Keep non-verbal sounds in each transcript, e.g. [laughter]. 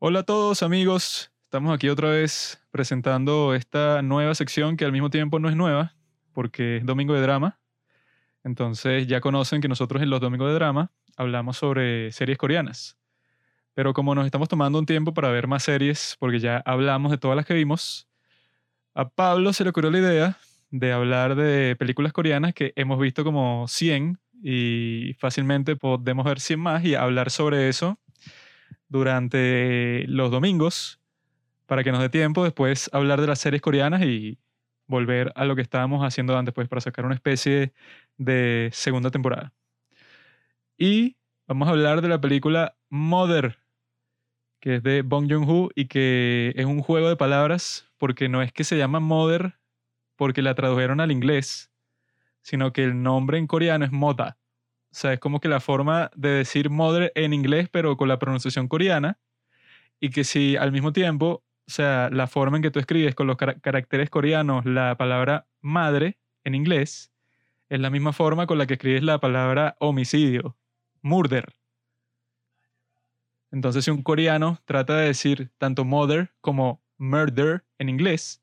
Hola a todos amigos, estamos aquí otra vez presentando esta nueva sección que al mismo tiempo no es nueva, porque es Domingo de Drama. Entonces ya conocen que nosotros en los Domingos de Drama hablamos sobre series coreanas. Pero como nos estamos tomando un tiempo para ver más series, porque ya hablamos de todas las que vimos, a Pablo se le ocurrió la idea de hablar de películas coreanas que hemos visto como 100 y fácilmente podemos ver 100 más y hablar sobre eso durante los domingos para que nos dé tiempo después hablar de las series coreanas y volver a lo que estábamos haciendo antes, pues para sacar una especie de segunda temporada. Y vamos a hablar de la película Mother, que es de Bong Joon-ho y que es un juego de palabras porque no es que se llama Mother porque la tradujeron al inglés, sino que el nombre en coreano es Mota. O sea, es como que la forma de decir mother en inglés, pero con la pronunciación coreana. Y que si al mismo tiempo, o sea, la forma en que tú escribes con los caracteres coreanos la palabra madre en inglés, es la misma forma con la que escribes la palabra homicidio, murder. Entonces, si un coreano trata de decir tanto mother como murder en inglés,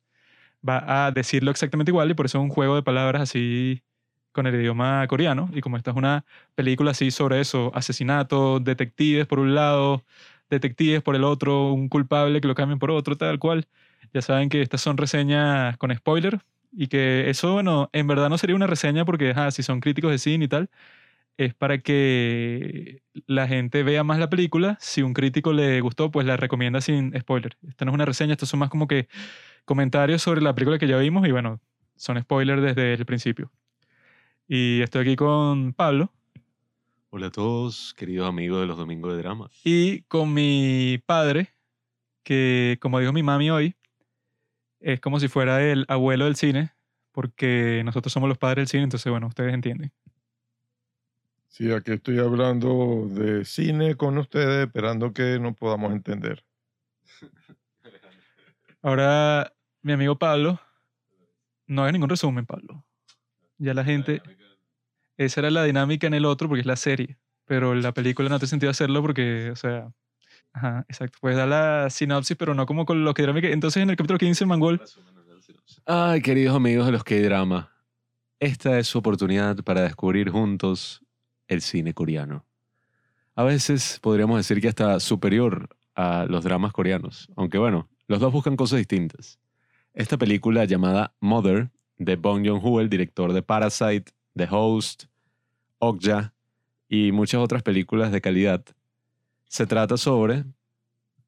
va a decirlo exactamente igual y por eso es un juego de palabras así con el idioma coreano. Y como esta es una película así sobre eso, asesinatos, detectives por un lado, detectives por el otro, un culpable que lo cambien por otro, tal cual. Ya saben que estas son reseñas con spoiler y que eso, bueno, en verdad no sería una reseña porque, ah, si son críticos de cine y tal, es para que la gente vea más la película. Si un crítico le gustó, pues la recomienda sin spoiler. Esta no es una reseña, estos son más como que comentarios sobre la película que ya vimos y bueno, son spoilers desde el principio. Y estoy aquí con Pablo. Hola a todos, queridos amigos de los Domingos de Drama. Y con mi padre, que como dijo mi mami hoy, es como si fuera el abuelo del cine, porque nosotros somos los padres del cine, entonces bueno, ustedes entienden. Sí, aquí estoy hablando de cine con ustedes, esperando que nos podamos entender. Ahora, mi amigo Pablo, no haga ningún resumen, Pablo. Ya la gente... Esa era la dinámica en el otro porque es la serie, pero en la película no te sentido hacerlo porque, o sea... Ajá, exacto. Puedes dar la sinopsis, pero no como con lo que dinámica. Entonces, en el capítulo 15, Mangol... Ay, queridos amigos de los que drama esta es su oportunidad para descubrir juntos el cine coreano. A veces podríamos decir que hasta superior a los dramas coreanos, aunque bueno, los dos buscan cosas distintas. Esta película llamada Mother, de Bong Joon-ho, el director de Parasite, The Host, Okja y muchas otras películas de calidad, se trata sobre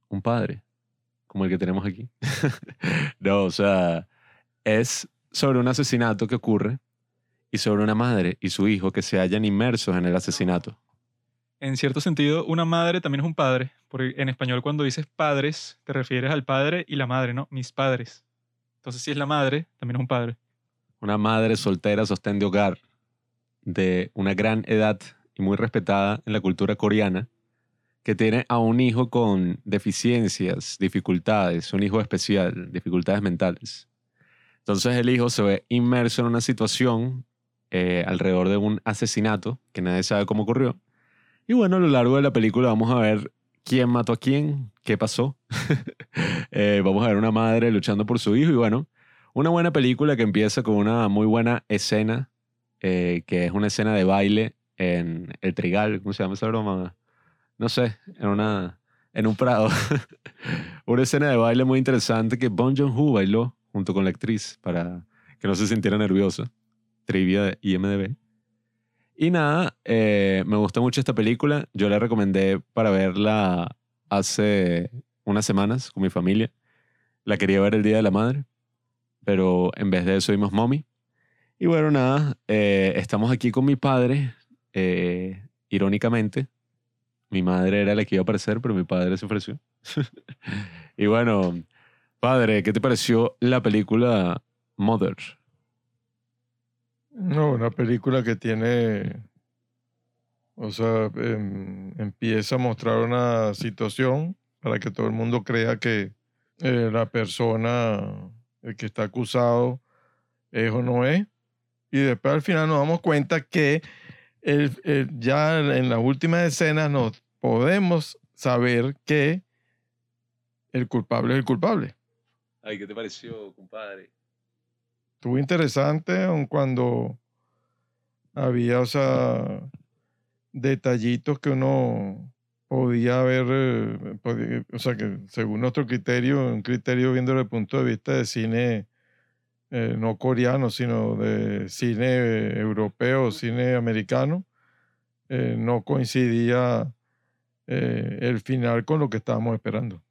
un padre, como el que tenemos aquí. [laughs] no, o sea, es sobre un asesinato que ocurre y sobre una madre y su hijo que se hallan inmersos en el asesinato. En cierto sentido, una madre también es un padre, porque en español cuando dices padres te refieres al padre y la madre, ¿no? Mis padres. Entonces si es la madre, también es un padre. Una madre soltera sostén de hogar de una gran edad y muy respetada en la cultura coreana, que tiene a un hijo con deficiencias, dificultades, un hijo especial, dificultades mentales. Entonces el hijo se ve inmerso en una situación eh, alrededor de un asesinato que nadie sabe cómo ocurrió. Y bueno, a lo largo de la película vamos a ver quién mató a quién, qué pasó. [laughs] Eh, vamos a ver una madre luchando por su hijo y bueno, una buena película que empieza con una muy buena escena, eh, que es una escena de baile en el trigal, ¿cómo se llama esa broma? No sé, en, una, en un prado. [laughs] una escena de baile muy interesante que Bon Joon-ho bailó junto con la actriz para que no se sintiera nerviosa trivia de IMDB. Y nada, eh, me gustó mucho esta película. Yo la recomendé para verla hace unas semanas con mi familia. La quería ver el Día de la Madre, pero en vez de eso vimos Mommy. Y bueno, nada, eh, estamos aquí con mi padre. Eh, irónicamente, mi madre era la que iba a aparecer, pero mi padre se ofreció. [laughs] y bueno, padre, ¿qué te pareció la película Mother? No, una película que tiene, o sea, em, empieza a mostrar una situación para que todo el mundo crea que eh, la persona, el que está acusado, es o no es. Y después al final nos damos cuenta que ya en las últimas escenas nos podemos saber que el culpable es el culpable. Ay, ¿qué te pareció, compadre? Estuvo interesante, aun cuando había, o sea, detallitos que uno podía ver, eh, podía- o sea, que según nuestro criterio, un criterio viendo desde el punto de vista de cine eh, no coreano, sino de cine europeo, cine americano, eh, no coincidía el final con lo que estábamos esperando.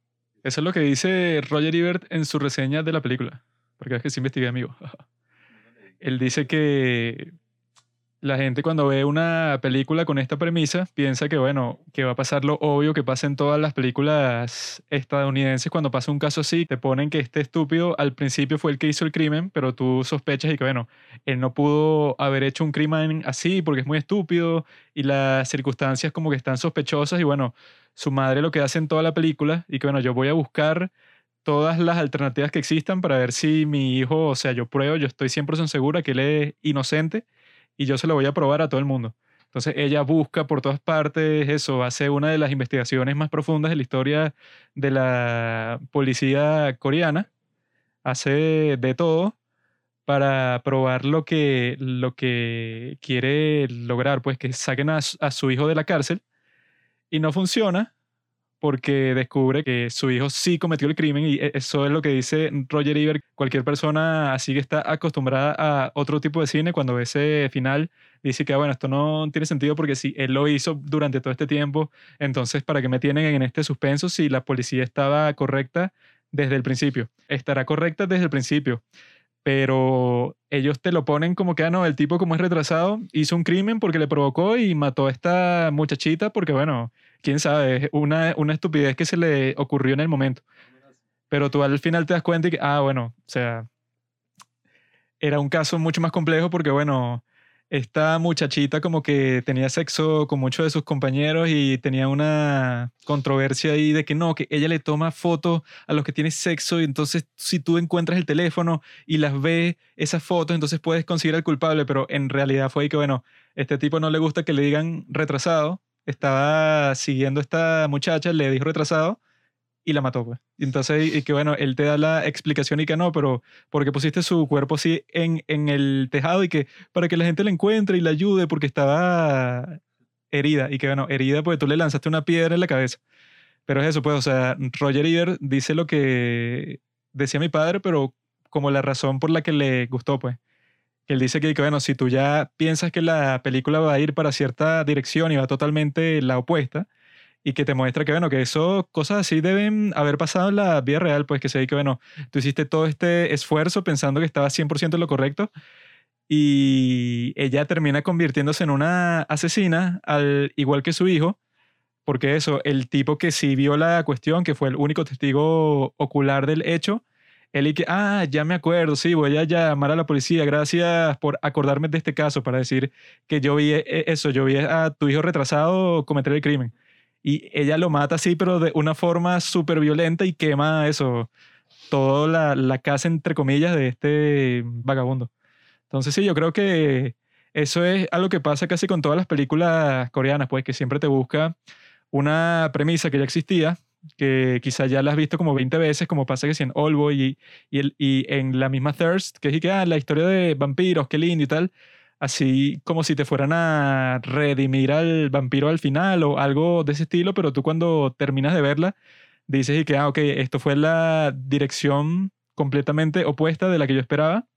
Eso es lo que dice Roger Ebert en su reseña de la película. Porque es que sí investigué, amigo. [laughs] Él dice que la gente cuando ve una película con esta premisa piensa que, bueno, que va a pasar lo obvio que pasa en todas las películas estadounidenses cuando pasa un caso así. Te ponen que este estúpido al principio fue el que hizo el crimen, pero tú sospechas y que, bueno, él no pudo haber hecho un crimen así porque es muy estúpido y las circunstancias como que están sospechosas y, bueno, su madre lo que hace en toda la película y que, bueno, yo voy a buscar todas las alternativas que existan para ver si mi hijo, o sea, yo pruebo, yo estoy 100% segura que él es inocente y yo se lo voy a probar a todo el mundo. Entonces ella busca por todas partes eso, hace una de las investigaciones más profundas de la historia de la policía coreana, hace de todo para probar lo que, lo que quiere lograr, pues que saquen a, su- a su hijo de la cárcel y no funciona porque descubre que su hijo sí cometió el crimen y e- eso es lo que dice Roger Ebert. Cualquier persona así que está acostumbrada a otro tipo de cine, cuando ve ese final, dice que, ah, bueno, esto no tiene sentido porque si él lo hizo durante todo este tiempo, entonces, ¿para qué me tienen en este suspenso si la policía estaba correcta desde el principio? Estará correcta desde el principio, pero ellos te lo ponen como que, ah, no, el tipo como es retrasado, hizo un crimen porque le provocó y mató a esta muchachita porque, bueno, quién sabe, una, una estupidez que se le ocurrió en el momento. Pero tú al final te das cuenta y que, ah, bueno, o sea, era un caso mucho más complejo porque, bueno, esta muchachita como que tenía sexo con muchos de sus compañeros y tenía una controversia ahí de que no, que ella le toma fotos a los que tienen sexo y entonces si tú encuentras el teléfono y las ves esas fotos, entonces puedes conseguir al culpable, pero en realidad fue ahí que, bueno, este tipo no le gusta que le digan retrasado, estaba siguiendo a esta muchacha, le dijo retrasado y la mató, pues. Y entonces, y que bueno, él te da la explicación y que no, pero porque pusiste su cuerpo así en, en el tejado y que para que la gente la encuentre y la ayude porque estaba herida y que bueno, herida porque tú le lanzaste una piedra en la cabeza. Pero es eso, pues, o sea, Roger Ebert dice lo que decía mi padre, pero como la razón por la que le gustó, pues. Él dice que, que, bueno, si tú ya piensas que la película va a ir para cierta dirección y va totalmente la opuesta, y que te muestra que, bueno, que eso, cosas así deben haber pasado en la vida real, pues que se que, bueno, tú hiciste todo este esfuerzo pensando que estaba 100% en lo correcto y ella termina convirtiéndose en una asesina, al igual que su hijo, porque eso, el tipo que sí vio la cuestión, que fue el único testigo ocular del hecho, él y que, ah, ya me acuerdo, sí, voy a llamar a la policía, gracias por acordarme de este caso, para decir que yo vi eh, eso, yo vi a tu hijo retrasado cometer el crimen. Y ella lo mata así, pero de una forma súper violenta y quema eso, toda la, la casa, entre comillas, de este vagabundo. Entonces sí, yo creo que eso es algo que pasa casi con todas las películas coreanas, pues que siempre te busca una premisa que ya existía, que quizá ya la has visto como 20 veces, como pasa que si en Oldboy y, y, y en la misma Thirst, que es que, ah, la historia de vampiros, qué lindo y tal, así como si te fueran a redimir al vampiro al final o algo de ese estilo, pero tú cuando terminas de verla dices y que, ah, ok, esto fue la dirección completamente opuesta de la que yo esperaba,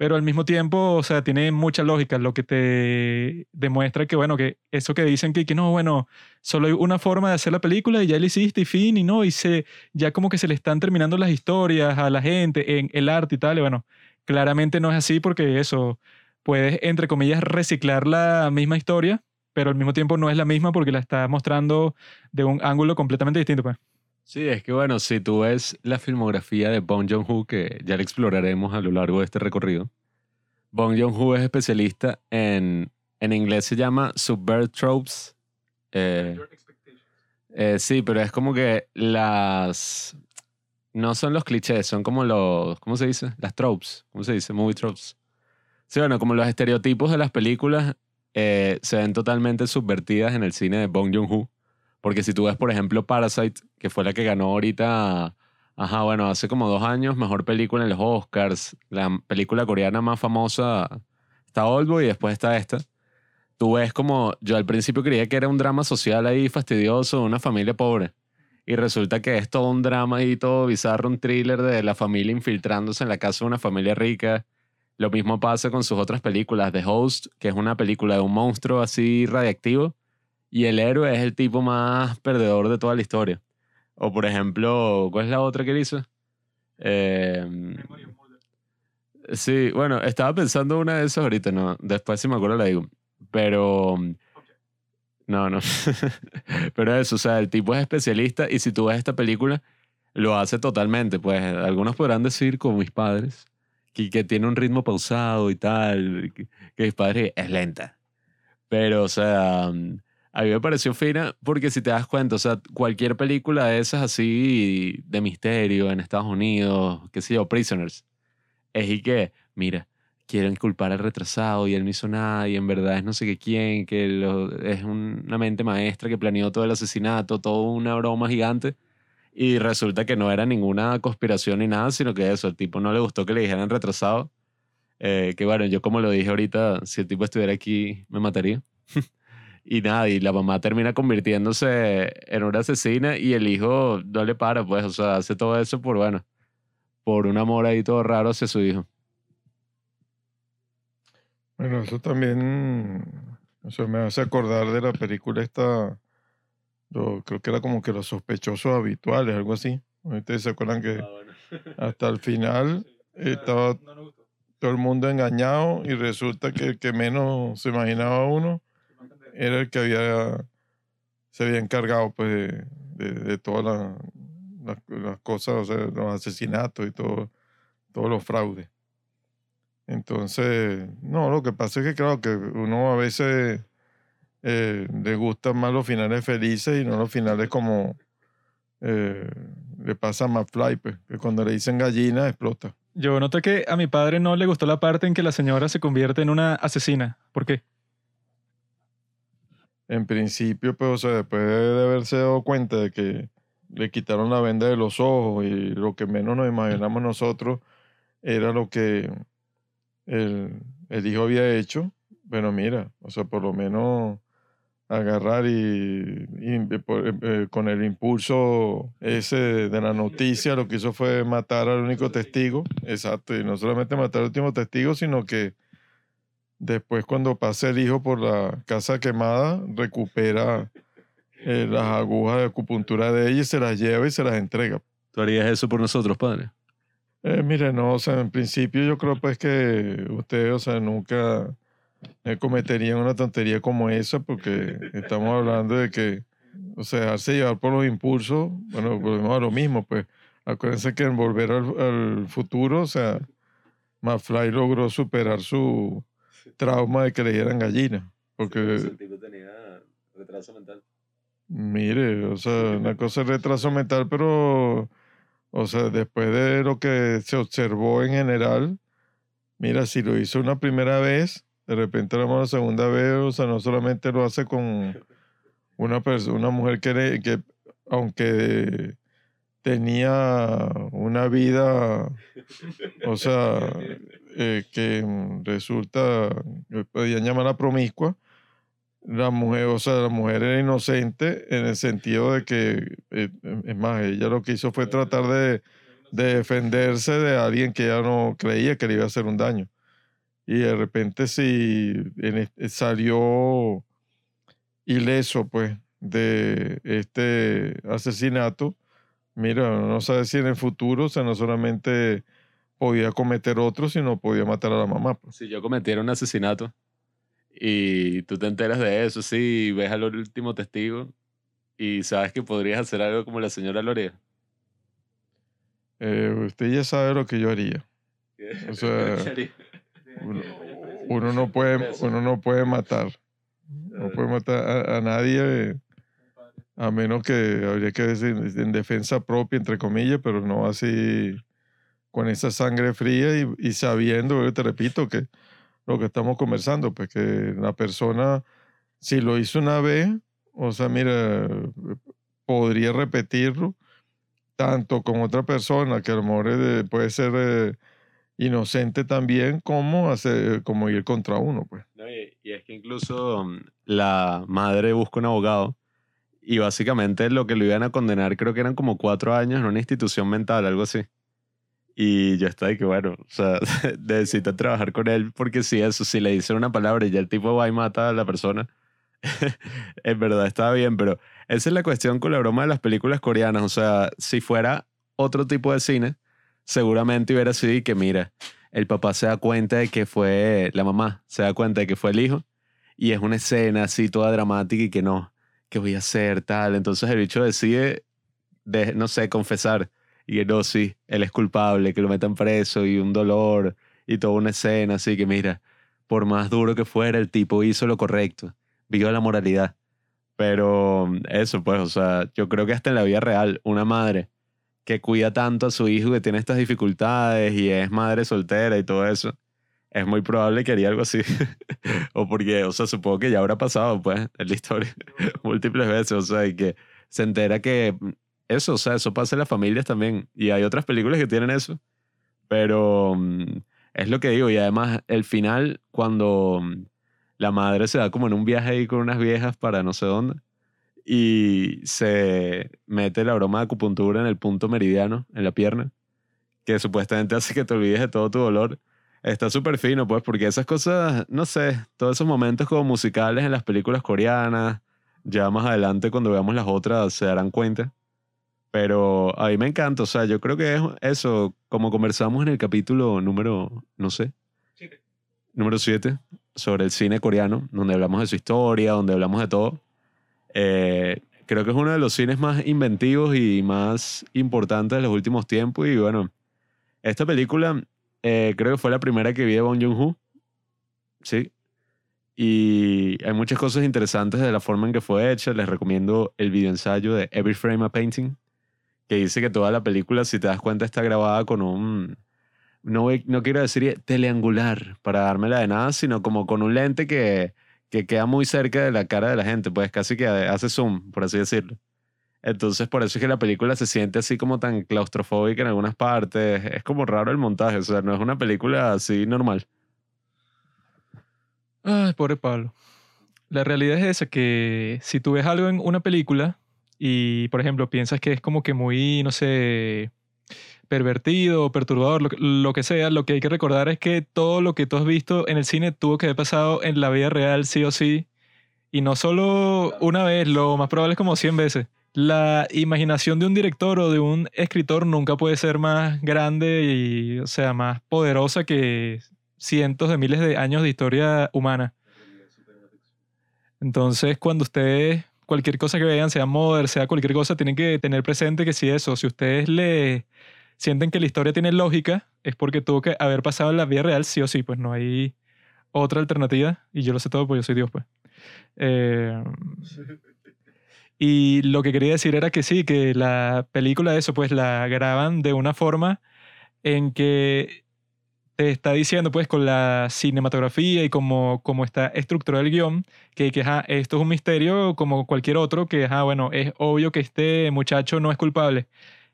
pero al mismo tiempo, o sea, tiene mucha lógica, lo que te demuestra que, bueno, que eso que dicen que, que no, bueno, solo hay una forma de hacer la película y ya la hiciste y fin, y no, y se, ya como que se le están terminando las historias a la gente en el arte y tal, y bueno, claramente no es así porque eso, puedes, entre comillas, reciclar la misma historia, pero al mismo tiempo no es la misma porque la está mostrando de un ángulo completamente distinto, pues. Sí, es que bueno, si tú ves la filmografía de Bong Joon-ho, que ya la exploraremos a lo largo de este recorrido, Bong Joon-ho es especialista en, en inglés se llama Subvert Tropes. Eh, eh, sí, pero es como que las... No son los clichés, son como los... ¿Cómo se dice? Las tropes. ¿Cómo se dice? Movie tropes. Sí, bueno, como los estereotipos de las películas eh, se ven totalmente subvertidas en el cine de Bong Joon-ho Porque si tú ves, por ejemplo, Parasite, que fue la que ganó ahorita, ajá, bueno, hace como dos años, mejor película en los Oscars, la película coreana más famosa está Oldboy y después está esta. Tú ves como, yo al principio creía que era un drama social ahí fastidioso de una familia pobre. Y resulta que es todo un drama ahí, todo bizarro, un thriller de la familia infiltrándose en la casa de una familia rica. Lo mismo pasa con sus otras películas. The Host, que es una película de un monstruo así radiactivo. Y el héroe es el tipo más perdedor de toda la historia. O por ejemplo, ¿cuál es la otra que él hizo? Eh, sí, bueno, estaba pensando una de esas ahorita, no. Después si me acuerdo la digo. Pero... No, no. [laughs] Pero eso, o sea, el tipo es especialista y si tú ves esta película, lo hace totalmente. Pues algunos podrán decir, como mis padres, que, que tiene un ritmo pausado y tal, que, que mis padres es lenta. Pero, o sea, a mí me pareció fina porque si te das cuenta, o sea, cualquier película de esas así de misterio en Estados Unidos, qué sé yo, Prisoners, es y que, mira, quieren culpar al retrasado y él no hizo nada y en verdad es no sé qué quién, que lo- es un- una mente maestra que planeó todo el asesinato, toda una broma gigante. Y resulta que no era ninguna conspiración ni nada, sino que eso, el tipo no le gustó que le dijeran retrasado. Eh, que bueno, yo como lo dije ahorita, si el tipo estuviera aquí, me mataría. [laughs] y nada, y la mamá termina convirtiéndose en una asesina y el hijo no le para, pues, o sea, hace todo eso por, bueno, por un amor ahí todo raro hacia su hijo. Bueno, eso también o sea, me hace acordar de la película esta, lo- creo que era como que los sospechosos habituales, algo así. Ustedes se acuerdan que [laughs] hasta el final estaba todo el mundo engañado y resulta que el que menos se imaginaba uno era el que había se había encargado pues de, de, de todas la- las, las cosas, o sea, los asesinatos y todo, todos los fraudes. Entonces, no, lo que pasa es que claro que uno a veces eh, le gustan más los finales felices y no los finales como eh, le pasa a McFly, pues, que cuando le dicen gallina explota. Yo noté que a mi padre no le gustó la parte en que la señora se convierte en una asesina. ¿Por qué? En principio, pues, o sea, después de haberse dado cuenta de que le quitaron la venda de los ojos y lo que menos nos imaginamos nosotros era lo que el, el hijo había hecho. Bueno, mira, o sea, por lo menos agarrar y, eh, eh, eh, con el impulso ese de la noticia, lo que hizo fue matar al único testigo. Exacto, y no solamente matar al último testigo, sino que después cuando pasa el hijo por la casa quemada, recupera eh, las agujas de acupuntura de ella y se las lleva y se las entrega. ¿Tú harías eso por nosotros, padre? Eh, mire, no, o sea, en principio yo creo pues que ustedes, o sea, nunca eh, cometerían una tontería como esa porque estamos hablando de que, o sea, dejarse llevar por los impulsos, bueno, volvemos a lo mismo, pues acuérdense que en Volver al, al Futuro, o sea, McFly logró superar su trauma de que le dieran gallina, porque... tipo tenía retraso mental. Mire, o sea, una cosa es retraso mental, pero, o sea, después de lo que se observó en general, mira, si lo hizo una primera vez, de repente lo la segunda vez, o sea, no solamente lo hace con [laughs] una persona, una mujer que, le- que aunque tenía una vida, o sea, [laughs] eh, que mm, resulta, que podían llamarla promiscua, la mujer, o sea, la mujer era inocente en el sentido de que, eh, es más, ella lo que hizo fue tratar de, de defenderse de alguien que ella no creía que le iba a hacer un daño. Y de repente si en es- salió ileso, pues, de este asesinato, mira, uno no sabe si en el futuro, o sea, no solamente podía cometer otro, sino podía matar a la mamá. pues. Si yo cometiera un asesinato y tú te enteras de eso, sí, ves al último testigo y sabes que podrías hacer algo como la señora Lorea. Eh, usted ya sabe lo que yo haría. [laughs] O sea, Uno, uno no puede, uno no puede matar. No puede matar a, a nadie, a menos que habría que decir en defensa propia, entre comillas, pero no así con esa sangre fría y, sabiendo, eh, te repito, que lo que estamos conversando, pues que la persona, si lo hizo una vez, O sea, mira, podría repetirlo tanto con otra persona que a lo mejor eh, puede ser eh, inocente también, como, hacer, como ir contra uno, pues. Y es que incluso mm, la madre busca un abogado y básicamente lo que lo iban a condenar creo que eran como cuatro años en una institución mental, algo así. Y yo estaba de que, bueno, o sea, [laughs] necesito trabajar con él porque si eso, si le dicen una palabra y ya el tipo va y mata a la persona, [laughs] en verdad estaba bien, pero esa es la cuestión con la broma de las películas coreanas. O sea, si fuera otro tipo de cine, seguramente hubiera sido y que, mira, el papá se da cuenta de que fue la mamá, se da cuenta de que fue el hijo y es una escena así toda dramática y que no, que voy a hacer tal. Entonces el bicho decide, de, no sé, confesar y no, sí, él es culpable, que lo metan preso y un dolor y toda una escena así que mira, por más duro que fuera, el tipo hizo lo correcto, vio la moralidad. Pero mm, eso, pues, o sea, yo creo que hasta en la vida real, una madre que cuida tanto a su hijo que tiene estas dificultades y es madre soltera y todo eso, es muy probable que haría algo así. [laughs] o porque, o sea, supongo que ya habrá pasado, pues, en la historia [laughs] múltiples veces, o sea, y que se entera que mm, eso, o sea, eso pasa en las familias también. Y hay otras películas que tienen eso. Pero mm, es lo que digo. Y además, el final, cuando mm, la madre se da como en un viaje ahí con unas viejas para no sé dónde. Y se mete la broma de acupuntura en el punto meridiano, en la pierna. Que supuestamente hace que te olvides de todo tu dolor. Está súper fino, pues, porque esas cosas, no sé, todos esos momentos como musicales en las películas coreanas, ya más adelante cuando veamos las otras se darán cuenta pero a mí me encanta, o sea, yo creo que es eso, como conversamos en el capítulo número, no sé, número 7, sobre el cine coreano, donde hablamos de su historia, donde hablamos de todo. Eh, creo que es uno de los cines más inventivos y más importantes de los últimos tiempos. Y bueno, esta película eh, creo que fue la primera que vi de Bong Joon-ho. Sí. Y hay muchas cosas interesantes de la forma en que fue hecha. Les recomiendo el video ensayo de Every Frame a Painting, que dice que toda la película, si te das cuenta, está grabada con un, no, no quiero decir teleangular para dármela de nada, sino como con un lente que, que queda muy cerca de la cara de la gente, pues casi que hace zoom, por así decirlo. Entonces, por eso es que la película se siente así como tan claustrofóbica en algunas partes. Es como raro el montaje, o sea, no es una película así normal. Ay, pobre Pablo. La realidad es esa, que si tú ves algo en una película, y, por ejemplo, piensas que es como que muy, no sé, pervertido, perturbador, lo, que sea, lo que hay que recordar es que todo lo que tú has visto en el cine tuvo que haber pasado en la vida real sí o sí. Y no solo una vez, lo más probable es como 100 veces. La imaginación de un director o de un escritor nunca puede ser más grande y, o sea, más poderosa que cientos de miles de años de historia humana. Entonces, cuando ustedes cualquier cosa que vean, sea Mother, sea cualquier cosa, tienen que tener presente que si eso, si ustedes le sienten que la historia tiene lógica, es porque tuvo que haber pasado en la vida real, sí o sí, pues no hay otra alternativa, y yo lo sé todo porque yo soy Dios, pues. Eh, [laughs] y lo que quería decir era que sí, que la película eso, pues la graban de una forma en que te está diciendo, pues, con la cinematografía y como, como está estructurado el guion, que, que esto es un misterio como cualquier otro, que, bueno, es obvio que este muchacho no es culpable.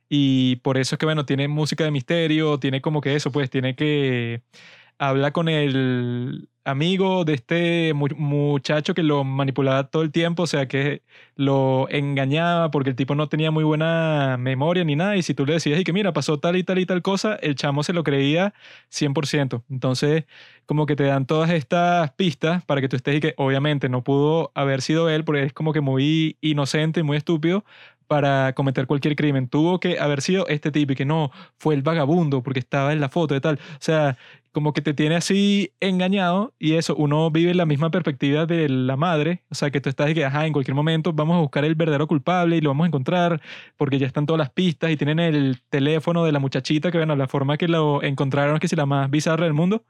Y por eso es que, bueno, tiene música de misterio, tiene como que eso, pues, tiene que habla con el amigo de este muchacho que lo manipulaba todo el tiempo, o sea, que lo engañaba porque el tipo no tenía muy buena memoria ni nada, y si tú le decías y que mira, pasó tal y tal y tal cosa, el chamo se lo creía 100%. Entonces, como que te dan todas estas pistas para que tú estés y que obviamente no pudo haber sido él, porque es como que muy inocente y muy estúpido, para cometer cualquier crimen. Tuvo que haber sido este tipo y que no, fue el vagabundo porque estaba en la foto y tal. O sea, como que te tiene así engañado y eso, uno vive la misma perspectiva de la madre. O sea, que tú estás de que, ajá, en cualquier momento vamos a buscar el verdadero culpable y lo vamos a encontrar porque ya están todas las pistas y tienen el teléfono de la muchachita que, bueno, la forma que lo encontraron es que es la más bizarra del mundo.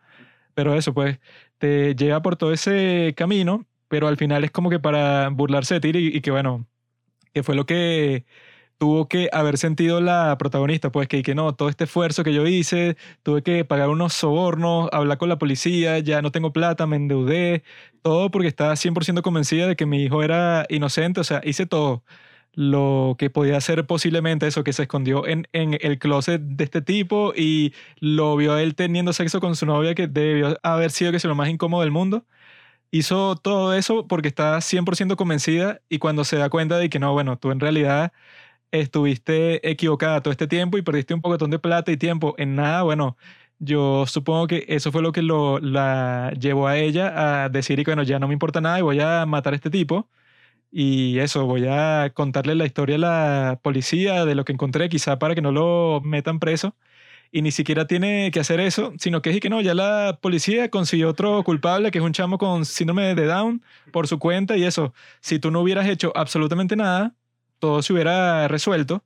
Pero eso, pues, te lleva por todo ese camino, pero al final es como que para burlarse de ti y que, bueno, que fue lo que tuvo que haber sentido la protagonista, pues que, que no, todo este esfuerzo que yo hice, tuve que pagar unos sobornos, hablar con la policía, ya no tengo plata, me endeudé, todo porque estaba 100% convencida de que mi hijo era inocente, o sea, hice todo lo que podía hacer posiblemente eso, que se escondió en, en el closet de este tipo y lo vio él teniendo sexo con su novia, que debió haber sido que es lo más incómodo del mundo. Hizo todo eso porque está 100% convencida y cuando se da cuenta de que no, bueno, tú en realidad estuviste equivocada todo este tiempo y perdiste un poquitón de plata y tiempo en nada, bueno, yo supongo que eso fue lo que lo, la llevó a ella a decir, y bueno, ya no me importa nada y voy a matar a este tipo y eso, voy a contarle la historia a la policía de lo que encontré, quizá para que no lo metan preso. Y ni siquiera tiene que hacer eso, sino que es que no, ya la policía consiguió otro culpable, que es un chamo con síndrome de Down, por su cuenta y eso. Si tú no hubieras hecho absolutamente nada, todo se hubiera resuelto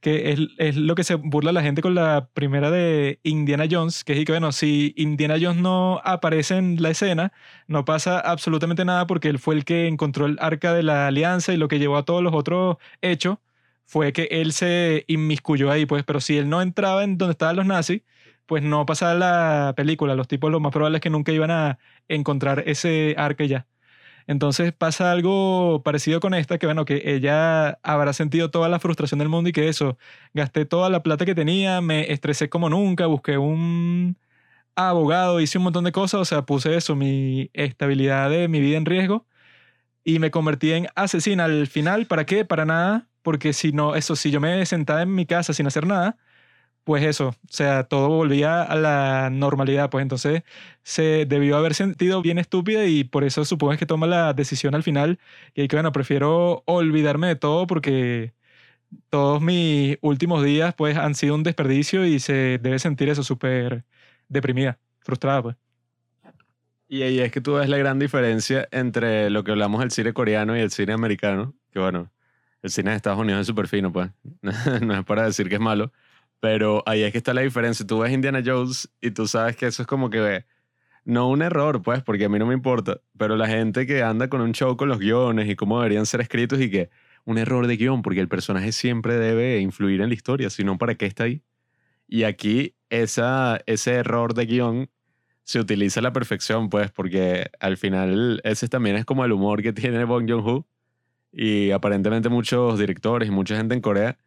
que es, es, lo que se burla la gente con la primera de Indiana Jones, que es que, bueno, si Indiana Jones no aparece en la escena, no pasa absolutamente nada porque él fue el que encontró el arca de la alianza y lo que llevó a todos los otros hechos fue que él se inmiscuyó ahí, pues, pero si él no entraba en donde estaban los nazis, pues no pasaba la película, los tipos lo más probable es que nunca iban a encontrar ese arca ya. Entonces pasa algo parecido con esta, que bueno, que ella habrá sentido toda la frustración del mundo y que eso, gasté toda la plata que tenía, me estresé como nunca, busqué un abogado, hice un montón de cosas, o sea, puse eso, mi estabilidad de mi vida en riesgo y me convertí en asesina al final, ¿para qué? Para nada, porque si no, eso, si yo me sentaba en mi casa sin hacer nada, pues eso, o sea, todo volvía a la normalidad, pues entonces se debió haber sentido bien estúpida y por eso supongo que toma la decisión al final y que bueno, prefiero olvidarme de todo porque todos mis últimos días pues han sido un desperdicio y se debe sentir eso súper deprimida, frustrada pues. Y ahí es que tú ves la gran diferencia entre lo que hablamos del cine coreano y el cine americano, que bueno, el cine de Estados Unidos es súper fino pues, [laughs] no es para decir que es malo, pero ahí es que está la diferencia. Tú ves Indiana Jones y tú sabes que eso es como que no un error, pues, porque a mí no me importa, pero la gente que anda con un show con los guiones y cómo deberían ser escritos y que un error de guion, porque el personaje siempre debe influir en la historia, si no, ¿para qué está ahí? Y aquí esa, ese error de guion se utiliza a la perfección, pues, porque al final ese también es como el humor que tiene Bong Joon-ho y aparentemente muchos directores y mucha gente en Corea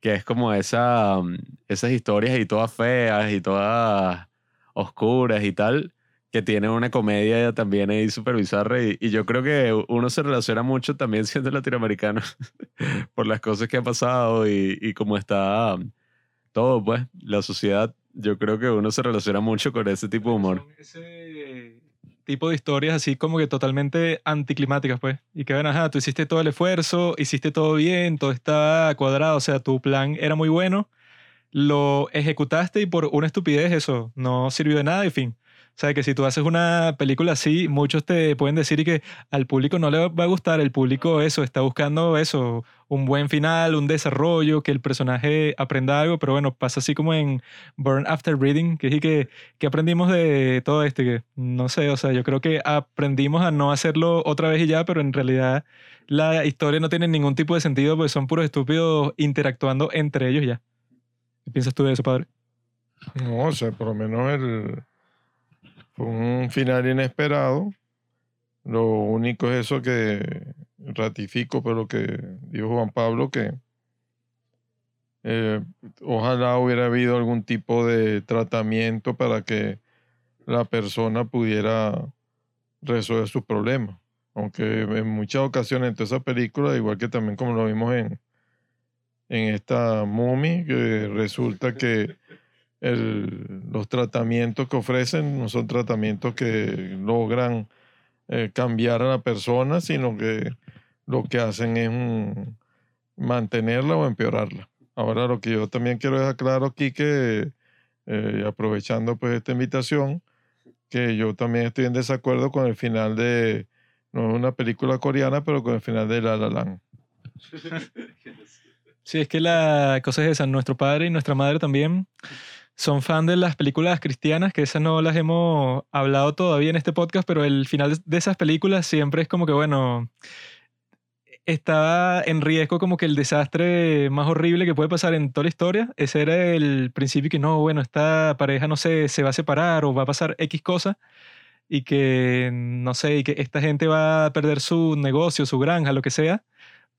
que es como esa, mm, esas historias y todas feas y todas oscuras y tal, que tiene una comedia también ahí súper bizarra y, yo creo que uno se relaciona mucho también [laughs] siendo latinoamericano [laughs] por las cosas que ha pasado y, y cómo está mm, todo, pues, la sociedad. Yo creo que uno se relaciona mucho con ese tipo de humor. Tipo de historias así como que totalmente anticlimáticas, pues. Y que, bueno, ajá, tú hiciste todo el esfuerzo, hiciste todo bien, todo está cuadrado, o sea, tu plan era muy bueno, lo ejecutaste y por una estupidez eso no sirvió de nada y fin. O sea, que si tú haces una película así, muchos te pueden decir que al público no le va a gustar. El público eso, está buscando eso, un buen final, un desarrollo, que el personaje aprenda algo. Pero bueno, pasa así como en Burn After Reading, que es que, que aprendimos de todo que no sé, o sea, yo creo que aprendimos a no hacerlo otra vez y ya, pero en realidad la historia no tiene ningún tipo de sentido, porque son puros estúpidos interactuando entre ellos ya. ¿Qué piensas tú de eso, padre? No, o sea, por lo menos el un final inesperado. Lo único es eso que ratifico, pero que dijo Juan Pablo, que eh, ojalá hubiera habido algún tipo de tratamiento para que la persona pudiera resolver sus problemas. Aunque en muchas ocasiones en toda esa película, igual que también como lo vimos en, en esta Mummy, que resulta que los tratamientos que ofrecen no son tratamientos que logran eh, cambiar a la persona, sino que lo que hacen es mantenerla o empeorarla. Ahora lo que yo también quiero dejar claro aquí que, eh, aprovechando pues esta invitación, que yo también estoy en desacuerdo con el final de, no es una película coreana, pero con el final de La La Land. Sí, es que la cosa es esa, nuestro padre y nuestra madre también son fan de las películas cristianas, que esas no las hemos hablado todavía en este podcast, pero el final de esas películas siempre es como que, bueno, estaba en riesgo como que el desastre más horrible que puede pasar en toda la historia. Ese era el principio que no, bueno, esta pareja no sé, se va a separar o va a pasar X cosa y que, no sé, y que esta gente va a perder su negocio, su granja, lo que sea.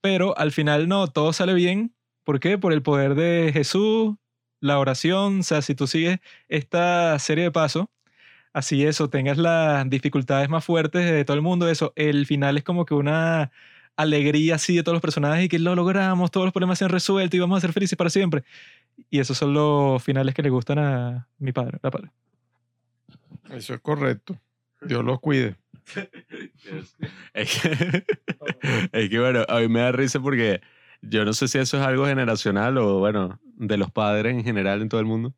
Pero al final no, todo sale bien. ¿Por qué? Por el poder de Jesús, la oración, o sea, si tú sigues esta serie de pasos, así eso, tengas las dificultades más fuertes de todo el mundo, eso, el final es como que una alegría así de todos los personajes y que lo logramos, todos los problemas se han resuelto y vamos a ser felices para siempre. Y esos son los finales que le gustan a mi padre, la padre. Eso es correcto. Dios los cuide. [laughs] Es que, [laughs] es que, bueno, a mí me da risa porque yo no sé si eso es algo generacional o, bueno, de los padres en general en todo el mundo.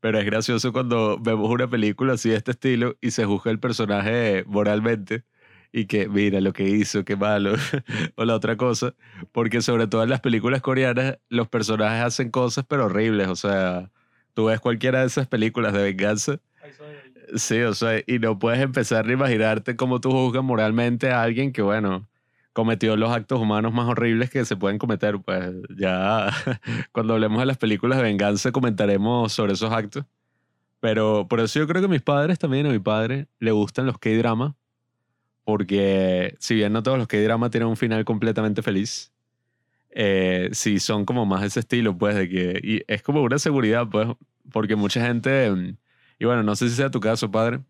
Pero es gracioso cuando vemos una película así de este estilo y se juzga el personaje moralmente y que mira lo que hizo, qué malo, [laughs] o la otra cosa. Porque sobre todo en las películas coreanas los personajes hacen cosas pero horribles. O sea, tú ves cualquiera de esas películas de venganza. Sí, o sea, y no puedes empezar a imaginarte cómo tú juzgas moralmente a alguien que, bueno, cometió los actos humanos más horribles que se pueden cometer. Pues ya [laughs] cuando hablemos de las películas de venganza comentaremos sobre esos actos. Pero por eso yo creo que a mis padres también, a mi padre, le gustan los K-drama. Porque si bien no todos los K-drama tienen un final completamente feliz, eh, son como más ese estilo, pues, de que y es como una seguridad, pues, porque mucha gente, y bueno, no sé si sea tu caso, padre,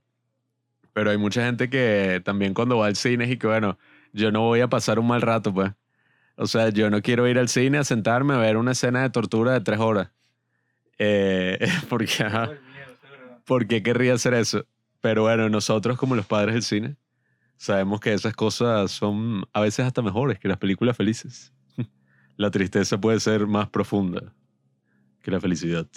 pero hay mucha gente que también cuando va al cine y que, bueno, yo no voy a pasar un mal rato, pues. O sea, yo no quiero ir al cine a sentarme a ver una escena de tortura de tres horas. Eh, [laughs] porque, ajá, ¿por qué querría hacer eso? Pero bueno, nosotros como los padres del cine, sabemos que esas cosas son a veces hasta mejores que las películas felices. [laughs] La tristeza puede ser más profunda que la felicidad.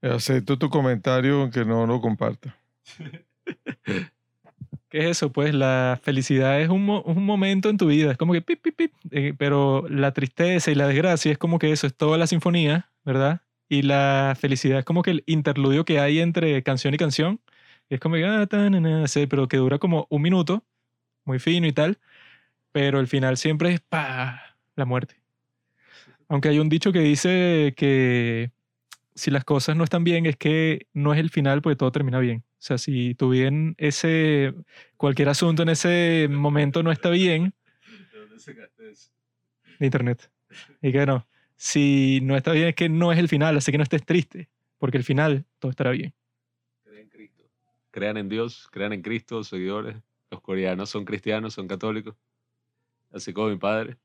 Acepto tu comentario aunque no lo comparta. [laughs] ¿Qué es eso? Pues la felicidad es un, un momento en tu vida, es como que pip, pip, pip, eh, pero la tristeza y la desgracia es como que eso, es toda la sinfonía, ¿verdad? Y la felicidad es como que el interludio que hay entre canción y canción, es como que, ah, ta, na, sí, pero que dura como un minuto, muy fino y tal, pero el final siempre es, pa, la muerte. Aunque hay un dicho que dice que si las cosas no están bien es que no es el final porque todo termina bien. O sea, si tu bien ese, cualquier asunto en ese momento no está bien, [laughs] de internet. Y que no, si no está bien es que no es el final, así que no estés triste, porque el final todo estará bien. Crean en Cristo. Crean en Dios, crean en Cristo, seguidores. Los coreanos son cristianos, son católicos. Así como mi padre.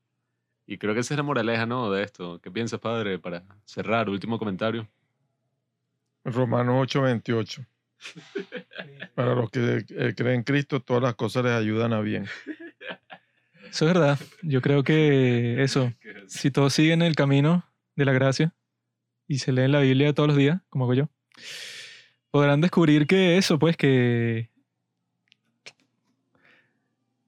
Y creo que esa es la moraleja, ¿no? De esto. ¿Qué piensas, padre? Para cerrar, último comentario. Romanos 8:28. Para los que eh, creen en Cristo, todas las cosas les ayudan a bien. Eso es verdad. Yo creo que eso, [laughs] si todos siguen el camino de la gracia y se leen la Biblia todos los días, como hago yo, podrán descubrir que eso, pues que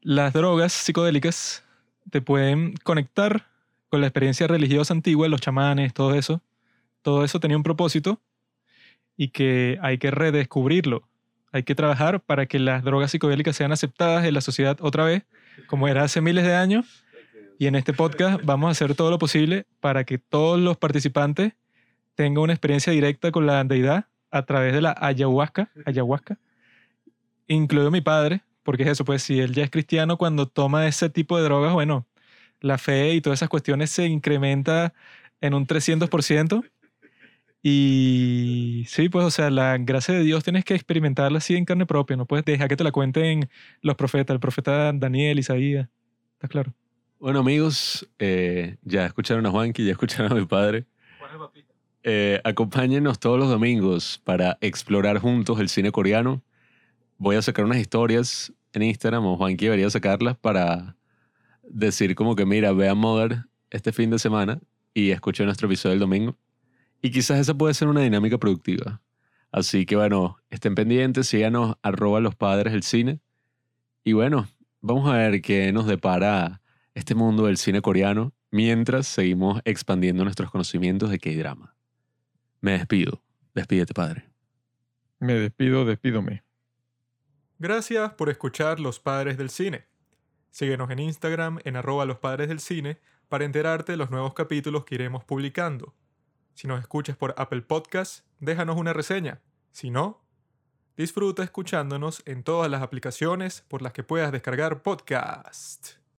las drogas psicodélicas te pueden conectar con la experiencia religiosa antigua, los chamanes, todo eso. Todo eso tenía un propósito y que hay que redescubrirlo. Hay que trabajar para que las drogas psicodélicas sean aceptadas en la sociedad otra vez, como era hace miles de años. Y en este podcast vamos a hacer todo lo posible para que todos los participantes tengan una experiencia directa con la deidad a través de la ayahuasca, ayahuasca, incluido mi padre, porque es eso, pues si él ya es cristiano, cuando toma ese tipo de drogas, bueno, la fe y todas esas cuestiones se incrementa en un 300%. Y sí, pues, o sea, la gracia de Dios tienes que experimentarla así en carne propia, no puedes dejar que te la cuenten los profetas, el profeta Daniel, Isaías, ¿está claro? Bueno, amigos, eh, ya escucharon a Juanqui, ya escucharon a mi padre. Eh, acompáñenos todos los domingos para explorar juntos el cine coreano. Voy a sacar unas historias en Instagram, o Juanqui debería sacarlas para decir como que, mira, vean Mother este fin de semana y escuchen nuestro episodio el domingo. Y quizás esa puede ser una dinámica productiva. Así que bueno, estén pendientes, síganos arroba los padres del cine. Y bueno, vamos a ver qué nos depara este mundo del cine coreano mientras seguimos expandiendo nuestros conocimientos de K-drama. Me despido. Despídete, padre. Me despido, despídome. Gracias por escuchar Los Padres del Cine. Síguenos en Instagram en arroba los padres del cine para enterarte de los nuevos capítulos que iremos publicando. Si nos escuchas por Apple Podcast, déjanos una reseña. Si no, disfruta escuchándonos en todas las aplicaciones por las que puedas descargar podcast.